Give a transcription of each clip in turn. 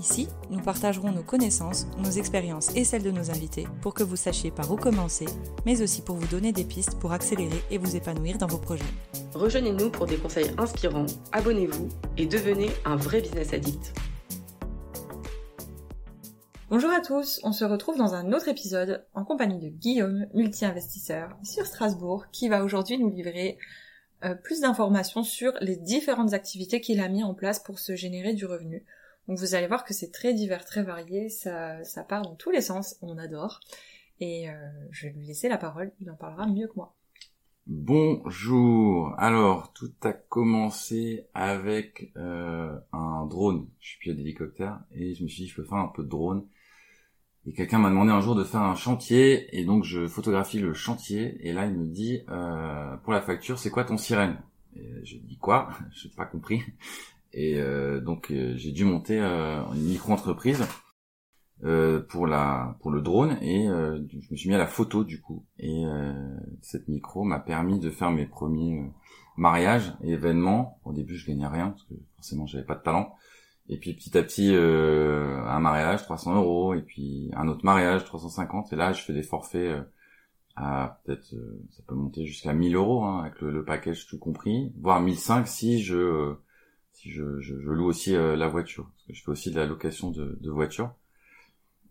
Ici, nous partagerons nos connaissances, nos expériences et celles de nos invités pour que vous sachiez par où commencer, mais aussi pour vous donner des pistes pour accélérer et vous épanouir dans vos projets. Rejoignez-nous pour des conseils inspirants, abonnez-vous et devenez un vrai business addict. Bonjour à tous, on se retrouve dans un autre épisode en compagnie de Guillaume, multi-investisseur sur Strasbourg, qui va aujourd'hui nous livrer euh, plus d'informations sur les différentes activités qu'il a mis en place pour se générer du revenu. Donc vous allez voir que c'est très divers, très varié, ça, part dans tous les sens, on adore. Et euh, je vais lui laisser la parole, il en parlera mieux que moi. Bonjour. Alors, tout a commencé avec euh, un drone. Je suis pilote d'hélicoptère et je me suis dit je peux faire un peu de drone et quelqu'un m'a demandé un jour de faire un chantier, et donc je photographie le chantier, et là il me dit, euh, pour la facture, c'est quoi ton sirène? Et Je dis quoi? Je n'ai pas compris. Et euh, donc euh, j'ai dû monter euh, une micro-entreprise euh, pour la pour le drone, et je me suis mis à la photo du coup. Et cette micro m'a permis de faire mes premiers mariages et événements. Au début je gagnais rien, parce que forcément j'avais pas de talent. Et puis petit à petit, euh, un mariage 300 euros, et puis un autre mariage 350. Et là, je fais des forfaits euh, à peut-être, euh, ça peut monter jusqu'à 1000 euros hein, avec le, package tout compris, voire 1005 si je je, je, loue aussi la voiture, parce que je fais aussi de la location de, de voiture.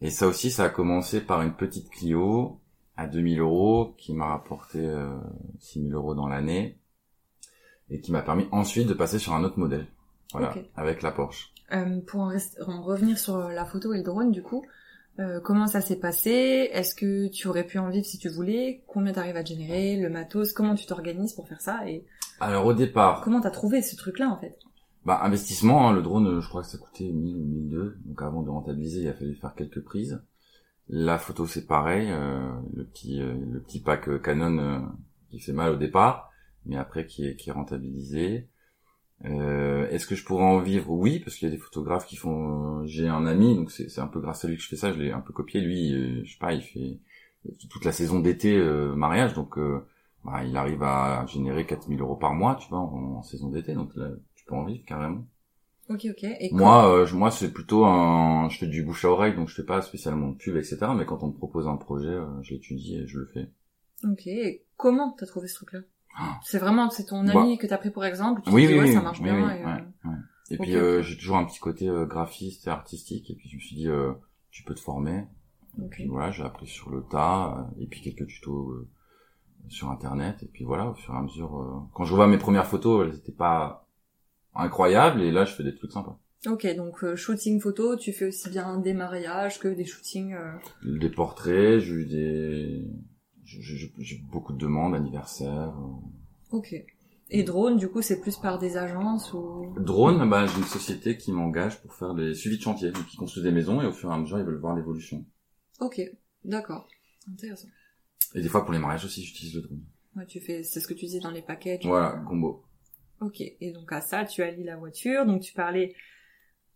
Et ça aussi, ça a commencé par une petite Clio à 2000 euros qui m'a rapporté 6000 euros dans l'année et qui m'a permis ensuite de passer sur un autre modèle. Voilà, avec la Porsche. Euh, pour en, revenir sur la photo et le drone, du coup, euh, comment ça s'est passé? Est-ce que tu aurais pu en vivre si tu voulais? Combien t'arrives à générer? Le matos? Comment tu t'organises pour faire ça? Et alors au départ, comment t'as trouvé ce truc-là en fait? Bah investissement, hein, le drone, je crois que ça coûtait 1000 ou 1002. Donc avant de rentabiliser, il a fallu faire quelques prises. La photo c'est pareil, euh, le petit le petit pack Canon qui fait mal au départ, mais après qui est qui est rentabilisé. Euh, Est-ce que je pourrais en vivre? Oui, parce qu'il y a des photographes qui font. Euh, j'ai un ami, donc c'est un peu grâce à lui que je fais ça. Je l'ai un peu copié. Lui, euh, je sais pas, il fait toute la saison d'été euh, mariage, donc bah, il arrive à générer 4000 euros par mois, tu vois, en, saison d'été. Donc là, tu peux en vivre carrément. Ok, ok. Et moi, moi, c'est plutôt un. Je fais du bouche à oreille, donc je fais pas spécialement de pub, etc. Mais quand on me propose un projet, je l'étudie et je le fais. Ok. Et comment t'as trouvé ce truc-là? C'est vraiment, c'est ton ami que t'as pris pour exemple. Tu oui, dis, oui, ouais, ça marche bien. et, euh, et puis euh, j'ai toujours un petit côté euh, graphiste et artistique. Et puis je me suis dit, tu peux te former. Et puis voilà, j'ai appris sur le tas. et puis quelques tutos sur internet. Et puis voilà, au fur et à mesure, quand je vois mes premières photos, elles étaient pas incroyables. Et là, je fais des trucs sympas. Ok, donc shooting photo, tu fais aussi bien des mariages que des shootings. Des portraits, j'ai eu des j'ai beaucoup de demandes, anniversaires. Euh. Ok. Et drone, du coup, c'est plus par des agences ou? Drone, bah, j'ai une société qui m'engage pour faire des suivis de chantier, donc ils construisent des maisons et au fur et à mesure, ils veulent voir l'évolution. Ok, d'accord, intéressant. Et des fois pour les mariages aussi, j'utilise le drone. Ouais, tu fais, c'est ce que tu disais dans les packages. Voilà, combo. Ok, et donc à ça, tu allies la voiture, donc tu parlais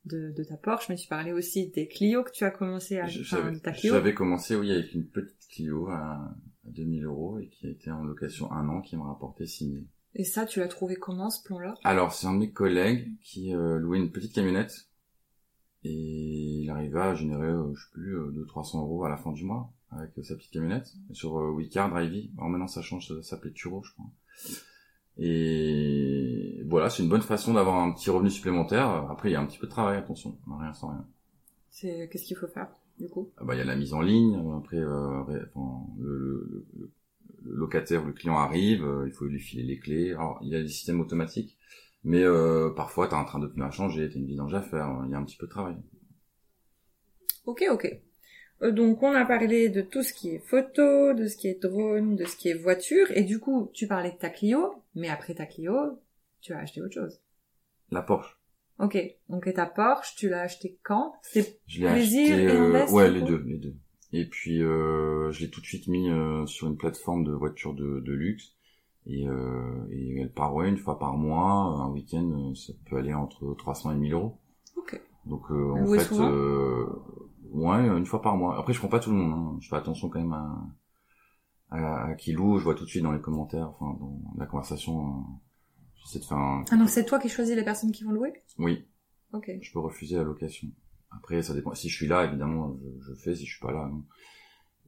de, de ta Porsche, mais tu parlais aussi des Clio que tu as commencé à, enfin. J'avais commencé, oui, avec une petite Clio à, 2000 euros et qui a été en location un an, qui m'a rapporté 6000. Et ça, tu l'as trouvé comment ce plan-là? Alors, c'est un de mes collègues qui euh, louait une petite camionnette et il arriva à générer, euh, je sais plus, euh, 200-300 euros à la fin du mois avec sa petite camionnette sur euh, Wicard, Drivey. Alors maintenant, ça change, ça s'appelait Turo, je crois. Et voilà, c'est une bonne façon d'avoir un petit revenu supplémentaire. Après, il y a un petit peu de travail, attention, rien sans rien. C'est qu'est-ce qu'il faut faire du coup? Ah bah il y a la mise en ligne. Après, euh, le, locataire, le client arrive, euh, il faut lui filer les clés. Alors il y a des systèmes automatiques, mais euh, parfois t'as un train de pneus à changer, t'as une vidange à faire. Il y a un petit peu de travail. Ok, ok. Euh, donc on a parlé de tout ce qui est photo, de ce qui est drone, de ce qui est voiture, et du coup tu parlais de ta Clio, mais après ta Clio, tu as acheté autre chose. La Porsche. Ok, donc et ta Porsche, tu l'as acheté quand? C'est plaisir acheté, et euh, Ouais, les deux, les deux. Et puis euh, je l'ai tout de suite mis euh, sur une plateforme de voitures de, de luxe. Et, euh, et elle part ouais, une fois par mois, un week-end, ça peut aller entre 300 et 1000 euros. Ok. Donc euh, en fait, euh, ouais, une fois par mois. Après, je prends pas tout le monde. hein. Je fais attention quand même à, à, à qui loue. Je vois tout de suite dans les commentaires, enfin dans la conversation. euh, J'essaie de faire un. Ah donc c'est toi qui choisis les personnes qui vont louer? Oui, Ok. je peux refuser la location. Après, ça dépend. Si je suis là, évidemment, je, je fais. Si je suis pas là, non.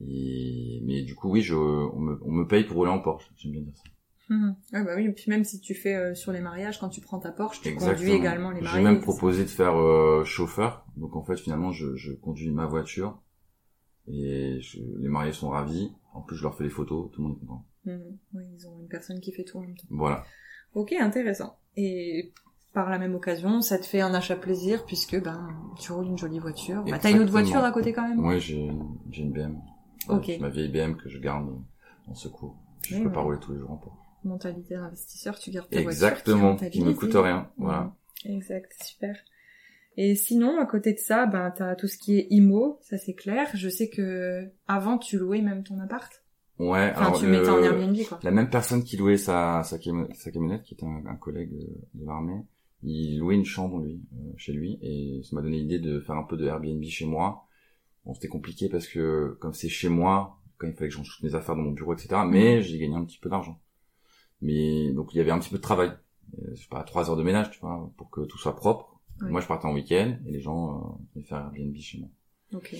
Et mais du coup, oui, je, on me, on me paye pour rouler en Porsche. J'aime bien dire ça. Ouais, bah oui, et puis même si tu fais euh, sur les mariages, quand tu prends ta Porsche, tu conduis également les mariés. J'ai même proposé de faire euh, chauffeur. Donc en fait, finalement, je, je conduis ma voiture et je- les mariés sont ravis. En plus, je leur fais les photos. Tout le monde est content. Mhm. Oui, ils ont une personne qui fait tout en même temps. Voilà. Ok, intéressant. Et par la même occasion, ça te fait un achat plaisir puisque ben tu roules une jolie voiture. Bah, t'as une autre voiture à côté quand même. Ouais, j'ai j'ai une BM. Ok. Ma vieille BM que je garde en secours. Je Oui, peux pas rouler tous les jours en Porsche. Mentalité d'investisseur, tu gardes ta voiture. Exactement. Qui me coûte rien. Voilà. Mhm. Exact, super. Et sinon, à côté de ça, ben t'as tout ce qui est IMO, ça c'est clair. Je sais que avant tu louais même ton appart. Ouais. Enfin, alors, tu mettais en le- Airbnb quoi. La même personne qui louait sa, sa, sa camionnette, qui était un, un collègue euh, de l'armée, il louait une chambre lui, euh, chez lui, et ça m'a donné l'idée de faire un peu de Airbnb chez moi. Bon, c'était compliqué parce que comme c'est chez moi, quand il fallait que je range toutes mes affaires dans mon bureau, etc. Mhm. Mais j'ai gagné un petit peu d'argent. Mais donc il y avait un petit peu de travail. Euh, je sais pas, trois heures de ménage, tu vois, pour que tout soit propre. Ouais. Moi, je partais en week-end et les gens euh, venaient faire Airbnb chez moi. Ok.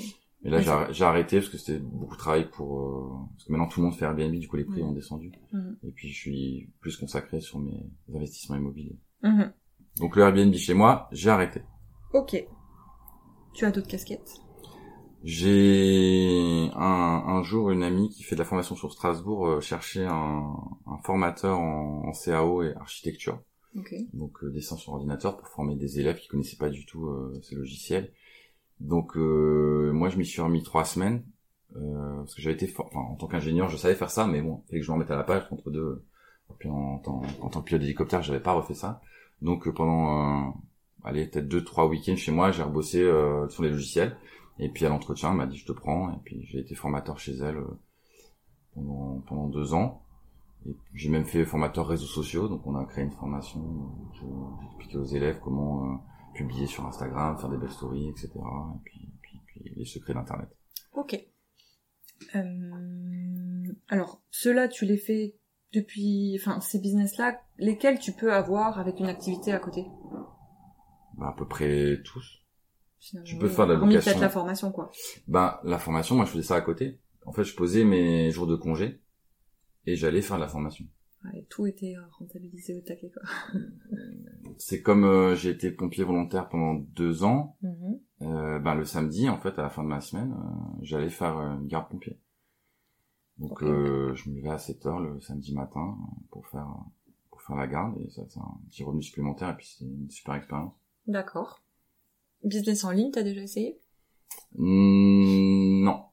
Et là, Ouais, j'ai arrêté parce que c'était beaucoup de travail pour... euh, parce que maintenant, tout le monde fait Airbnb, du coup, les prix ont descendu. Mhm. Et puis, je suis plus consacré sur mes investissements immobiliers. Mhm. Donc, le Airbnb chez moi, j'ai arrêté. Ok. Tu as d'autres casquettes? J'ai un, un jour une amie qui fait de la formation sur Strasbourg euh, chercher un, un formateur en, en CAO et architecture, Ok. donc euh, dessin sur ordinateur pour former des élèves qui connaissaient pas du tout euh, ces logiciels. Donc euh, moi je m'y suis remis trois semaines euh, parce que j'avais été for- enfin, en tant qu'ingénieur je savais faire ça mais bon il fallait que je me remette à la page entre deux. Et puis en, tant en tant que pilote d'hélicoptère j'avais pas refait ça. Donc euh, pendant euh, allez peut-être deux trois week-ends chez moi j'ai rebossé euh, sur les logiciels. Et puis à l'entretien, elle m'a dit je te prends. Et puis j'ai été formateur chez elle euh, pendant, pendant deux ans. J'ai même fait formateur réseaux sociaux. Donc on a créé une formation. où je- J'ai expliqué aux élèves comment euh, publier sur Instagram, faire des belles stories, etc. Et puis, puis, puis les secrets d'Internet. Ok. Euh, alors, ceux-là, tu les fais depuis, enfin, ces business-là, lesquels tu peux avoir avec une activité à côté? Bah, à peu près tous. Finalement Tu peux faire de la location. peut-être la formation, quoi? Ben la formation, moi je faisais ça à côté. En fait, je posais mes jours de congé et j'allais faire de la formation. Ouais, tout était euh, rentabilisé au taquet, quoi. C'est comme euh, j'ai été pompier volontaire pendant deux ans. Euh, ben le samedi, en fait, à la fin de ma semaine, euh, j'allais faire euh, une garde pompier. Donc euh, je me levais à 7 heures le samedi matin euh, pour faire pour faire la garde et ça c'est un petit revenu supplémentaire et puis c'est une super expérience. D'accord. Business en ligne, t'as déjà essayé? Hmm, non,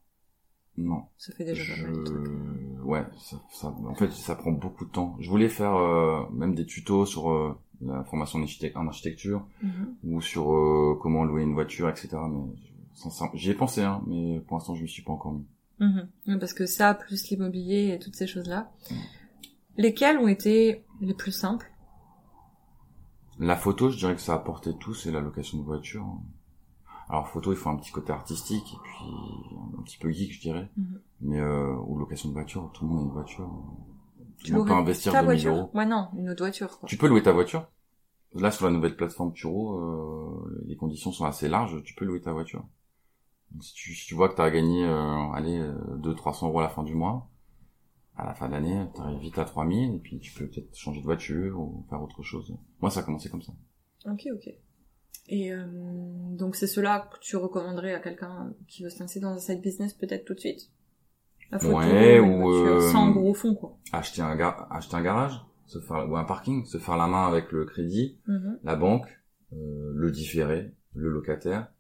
non. Ça fait déjà pas mal de trucs. Je... Ouais, ça, ça, en fait, ça prend beaucoup de temps. Je voulais faire euh, même des tutos sur euh, la formation en architect- en architecture Mhm. ou sur euh, comment louer une voiture, etc. Mais j'y ai pensé, hein, mais pour l'instant, je me suis pas encore mis. Ouais, Parce que ça, plus l'immobilier et toutes ces choses-là. Lesquels ont été les plus simples La photo, je dirais que ça a apporté tout, c'est la location de voiture. Alors photo, il faut un petit côté artistique et puis un petit peu geek, je dirais. Mhm. Mais euh, ou location de voiture, tout le monde a une voiture. Tout Tu monde peut louerais investir ta 2000 voiture? euros. Ouais, non, une autre voiture, quoi. Tu peux louer ta voiture. Là, sur la nouvelle plateforme Turo, euh, les conditions sont assez larges. Tu peux louer ta voiture. Donc, si, tu, si tu vois que tu as gagné, euh, allez, euh, 200-300 euros à la fin du mois, à la fin de l'année, tu arrives vite à 3000 et puis tu peux peut-être changer de voiture ou faire autre chose. Moi, ça a commencé comme ça. Ok, ok. Et euh, donc c'est cela que tu recommanderais à quelqu'un qui veut se lancer dans un side business peut-être tout de suite? La photo, Ouais, ou, voiture, euh, sans gros fond, quoi. Acheter un, acheter un garage, se faire ou un parking, se faire la main avec le crédit, Mhm. la banque, euh, le différé, le locataire.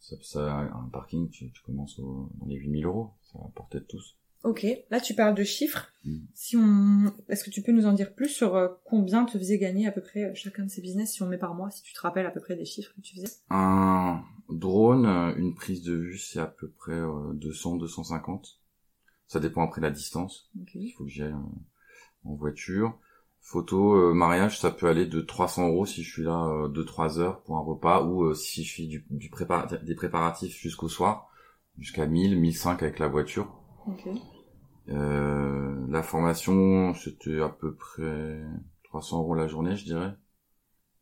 Ça, ça, un parking, tu, tu commences au, dans les 8000 euros. Ça va porter de tous. Ok, là tu parles de chiffres. Mm. Si on, est-ce que tu peux nous en dire plus sur euh, combien te faisait gagner à peu près euh, chacun de ces business si on met par mois, si tu te rappelles à peu près des chiffres que tu faisais Un drone, euh, une prise de vue, c'est à peu près euh, 200, 250. Ça dépend après de la distance. Il faut que j'y aille euh, en voiture. Photo, mariage, ça peut aller de 300 euros si je suis là euh, 2-3 heures pour un repas, ou si je fais du, du prépara- des préparatifs jusqu'au soir, jusqu'à 1000, 1005 avec la voiture. Ok. Euh, la formation, c'était à peu près 300 euros la journée, je dirais.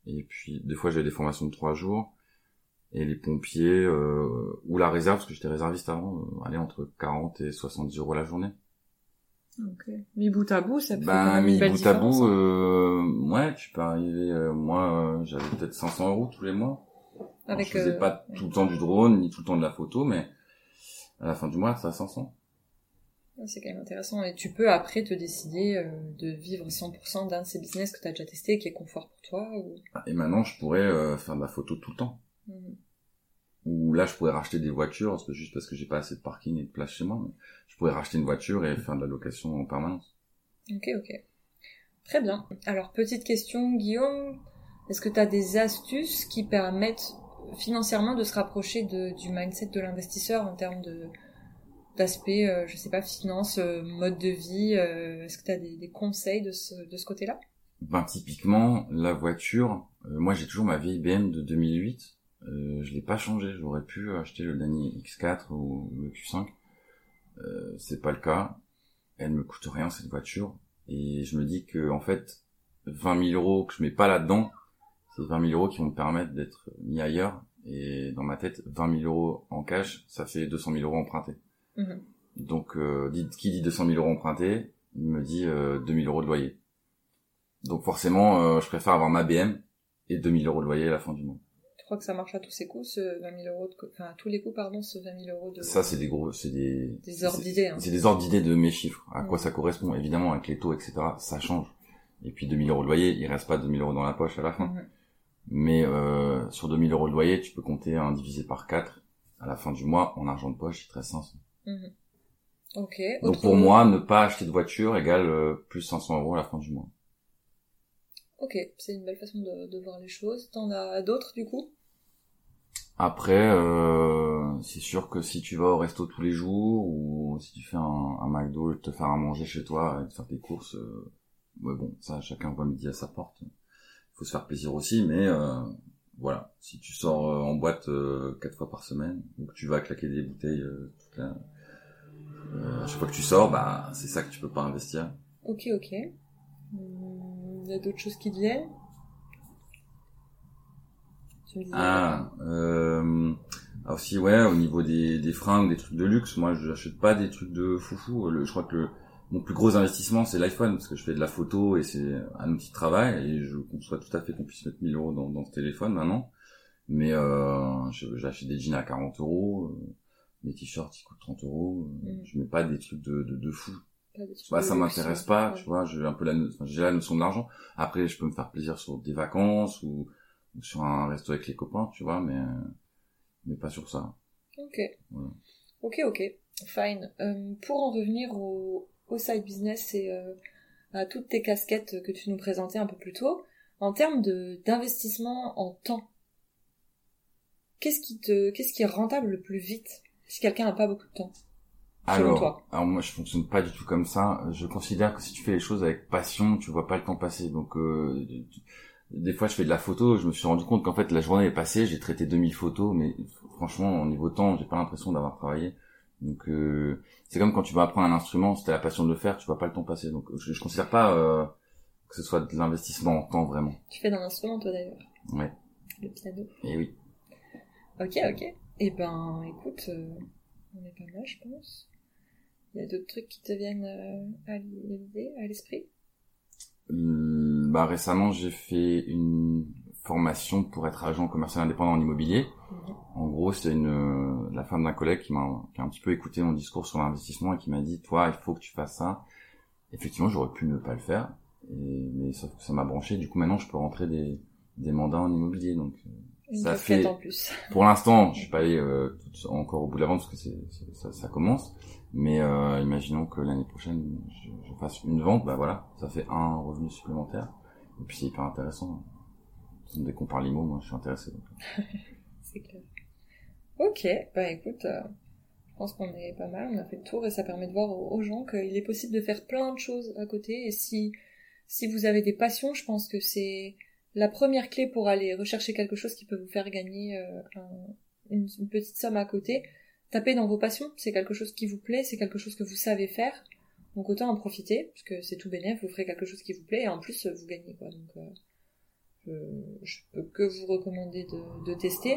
Et puis, des fois, j'avais des formations de 3 jours. Et les pompiers, euh, ou la réserve, parce que j'étais réserviste avant, euh, allait entre 40 et 70 euros la journée. Ok. Mis bout à bout, ça quand Ben, même une belle bout à bout, hein. euh, ouais, tu peux arriver, euh, moi, euh, j'avais peut-être 500 euros tous les mois. Alors, Avec, je faisais pas tout le temps du drone, ni tout le temps de la photo, mais à la fin du mois, c'est à 500. C'est quand même intéressant. Et tu peux après te décider euh, de vivre 100% d'un de ces business que tu as déjà testé, qui est confort pour toi. Ou... Et maintenant, je pourrais euh, faire de la photo tout le temps. Mhm. Ou là, je pourrais racheter des voitures, parce que juste parce que j'ai pas assez de parking et de place chez moi, mais je pourrais racheter une voiture et faire de la location en permanence. Ok, ok. Très bien. Alors, petite question, Guillaume. Est-ce que tu as des astuces qui permettent financièrement de se rapprocher de, du mindset de l'investisseur en termes de d'aspect, euh, je sais pas, finance, euh, mode de vie euh, Est-ce que tu as des, des conseils de ce, de ce côté-là? Ben, typiquement, la voiture, euh, moi j'ai toujours ma vieille BM de 2008, euh, je l'ai pas changée, j'aurais pu acheter le Dany X4 ou le Q5, euh, c'est pas le cas, elle me coûte rien cette voiture, et je me dis que en fait, 20 000 euros que je mets pas là-dedans, c'est 20 000 euros qui vont me permettre d'être mis ailleurs, et dans ma tête, 20 000 euros en cash, ça fait 200 000 euros empruntés. Mhm. Donc, euh, dit, qui dit 200 000 euros empruntés, me dit euh, 2000 euros de loyer. Donc forcément, euh, je préfère avoir ma BM et 2000 euros de loyer à la fin du mois. Tu crois que ça marche à tous ces coups, ce 20 000 euros de... Enfin, à tous les coups, pardon, ce 20 000 euros de... Ça, c'est des gros, c'est des... Des ordres c'est- d'idées, hein. C'est des ordres d'idées de mes chiffres. À quoi Mhm. ça correspond Évidemment, avec les taux, etc., ça change. Et puis 2000 euros de loyer, il reste pas 2000 euros dans la poche à la fin. Mhm. Mais euh, sur 2000 euros de loyer, tu peux compter un divisé par 4 à la fin du mois en argent de poche, il te reste 500. Mhm. Ok. Donc autre- pour moi, ne pas acheter de voiture égale euh, plus 500 euros à la fin du mois. Ok, c'est une belle façon de, de voir les choses. T'en as d'autres, du coup? Après, euh, c'est sûr que si tu vas au resto tous les jours ou si tu fais un, un McDo, te faire à manger chez toi et te faire tes courses, euh, ouais, bon, ça, chacun voit midi à sa porte. Il faut se faire plaisir aussi, mais euh, voilà, si tu sors en boîte quatre fois par semaine ou que tu vas claquer des bouteilles toute la- euh, à chaque fois que tu sors, bah c'est ça que tu peux pas investir. Ok, ok. Hmm, Il y a d'autres choses qui te viennent? Ah, euh, aussi ouais, au niveau des, des fringues, des trucs de luxe, moi je n'achète pas des trucs de foufou. Le, je crois que le, mon plus gros investissement c'est l'iPhone parce que je fais de la photo et c'est un outil de travail et je conçois tout à fait qu'on puisse mettre 1000 euros dans, dans ce téléphone maintenant. Mais euh, j'achète des jeans à 40 euros, euh, mes t-shirts ils coûtent 30 euros. euh, Mm. Je mets pas des trucs de, de, de fou. Bah, ça m'intéresse pas, Ouais. tu vois, j'ai un peu la, j'ai la notion de l'argent. Après, je peux me faire plaisir sur des vacances ou, ou sur un resto avec les copains, tu vois, mais, euh, mais pas sur ça. Ok. Voilà. Ok, ok. Fine. Euh, pour en revenir au, au side business et euh, à toutes tes casquettes que tu nous présentais un peu plus tôt, en termes de d'investissement en temps, qu'est-ce qui te, qu'est-ce qui est rentable le plus vite? Si quelqu'un n'a pas beaucoup de temps Alors, toi. alors moi, je fonctionne pas du tout comme ça. Je considère que si tu fais les choses avec passion, tu vois pas le temps passer. Donc, euh, des fois, je fais de la photo. Je me suis rendu compte qu'en fait, la journée est passée. J'ai traité 2000 photos, mais franchement, au niveau temps, j'ai pas l'impression d'avoir travaillé. Donc, euh, c'est comme quand tu vas apprendre un instrument. Si t'as la passion de le faire, tu vois pas le temps passer. Donc, je, je considère pas euh, que ce soit de l'investissement en temps vraiment. Tu fais d'un instrument toi d'ailleurs, Ouais. le piano. Et oui. Ok, ok. Eh ben, écoute, euh, on est pas mal, je pense. Il y a d'autres trucs qui te viennent euh, à l'idée, à l'esprit? Euh, bah récemment j'ai fait une formation pour être agent commercial indépendant en immobilier. Mhm. En gros, c'était une euh, la femme d'un collègue qui m'a qui a un petit peu écouté mon discours sur l'investissement et qui m'a dit toi il faut que tu fasses ça. Effectivement, j'aurais pu ne pas le faire, et, mais sauf que ça m'a branché. Du coup, maintenant, je peux rentrer des des mandats en immobilier. Donc, Une Ça fait- en plus. pour l'instant, je suis pas allé euh, encore au bout de la vente parce que c'est c'est- ça, ça commence. Mais euh, imaginons que l'année prochaine, je, je fasse une vente, bah voilà, ça fait un revenu supplémentaire. Et puis c'est hyper intéressant. Dès qu'on parle IMO, moi je suis intéressé. donc. C'est clair. Ok, bah écoute, euh, je pense qu'on est pas mal, on a fait le tour et ça permet de voir aux gens qu'il est possible de faire plein de choses à côté et si Si vous avez des passions, je pense que c'est la première clé pour aller rechercher quelque chose qui peut vous faire gagner euh, une, petite somme à côté. Tapez dans vos passions, c'est quelque chose qui vous plaît, c'est quelque chose que vous savez faire. Donc autant en profiter, puisque c'est tout bénéf, vous ferez quelque chose qui vous plaît et en plus vous gagnez quoi. Donc euh, je, peux que vous recommander de, de tester.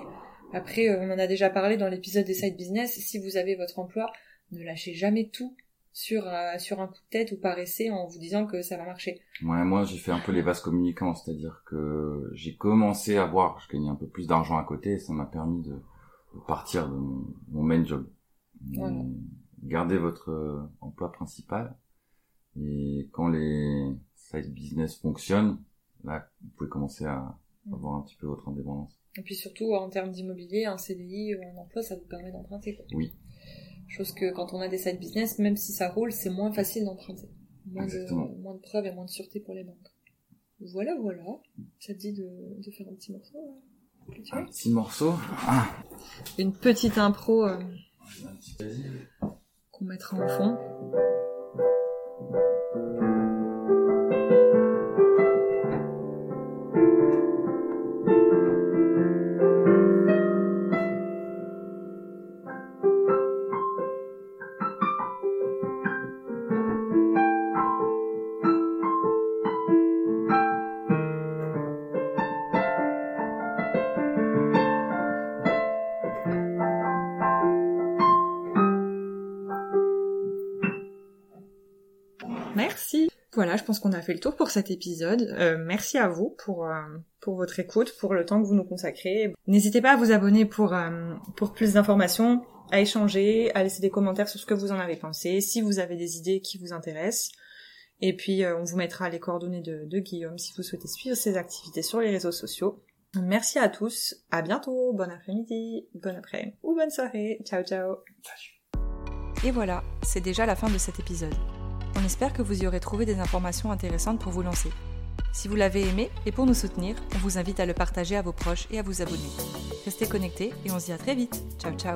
Après, euh, on en a déjà parlé dans l'épisode des side business. Si vous avez votre emploi, ne lâchez jamais tout sur euh, sur un coup de tête ou par essai en vous disant que ça va marcher. Ouais, moi j'ai fait un peu les vases communicants, c'est-à-dire que j'ai commencé à voir, je gagnais un peu plus d'argent à côté, et ça m'a permis de, partir de mon, main job. Gardez votre euh, emploi principal et quand les side business fonctionnent, là vous pouvez commencer à mm. avoir un petit peu votre indépendance. Et puis surtout en termes d'immobilier, un CDI ou un emploi, ça vous permet d'emprunter. Oui. Chose que quand on a des side business, même si ça roule, c'est moins facile d'emprunter. Moins de, preuves et moins de sûreté pour les banques. Voilà, voilà. Ça te dit de, faire un petit morceau Un petit morceau ah. Une petite impro euh, qu'on mettra en fond. Voilà, je pense qu'on a fait le tour pour cet épisode. Euh, merci à vous pour euh, pour votre écoute, pour le temps que vous nous consacrez. N'hésitez pas à vous abonner pour euh, pour plus d'informations, à échanger, à laisser des commentaires sur ce que vous en avez pensé, si vous avez des idées qui vous intéressent. Et puis on vous mettra les coordonnées de, de Guillaume si vous souhaitez suivre ses activités sur les réseaux sociaux. Merci à tous, à bientôt, bon après-midi, bon après ou bonne soirée. Ciao ciao. Et voilà, c'est déjà la fin de cet épisode. On espère que vous y aurez trouvé des informations intéressantes pour vous lancer. Si vous l'avez aimé et pour nous soutenir, on vous invite à le partager à vos proches et à vous abonner. Restez connectés et on se dit à très vite. Ciao ciao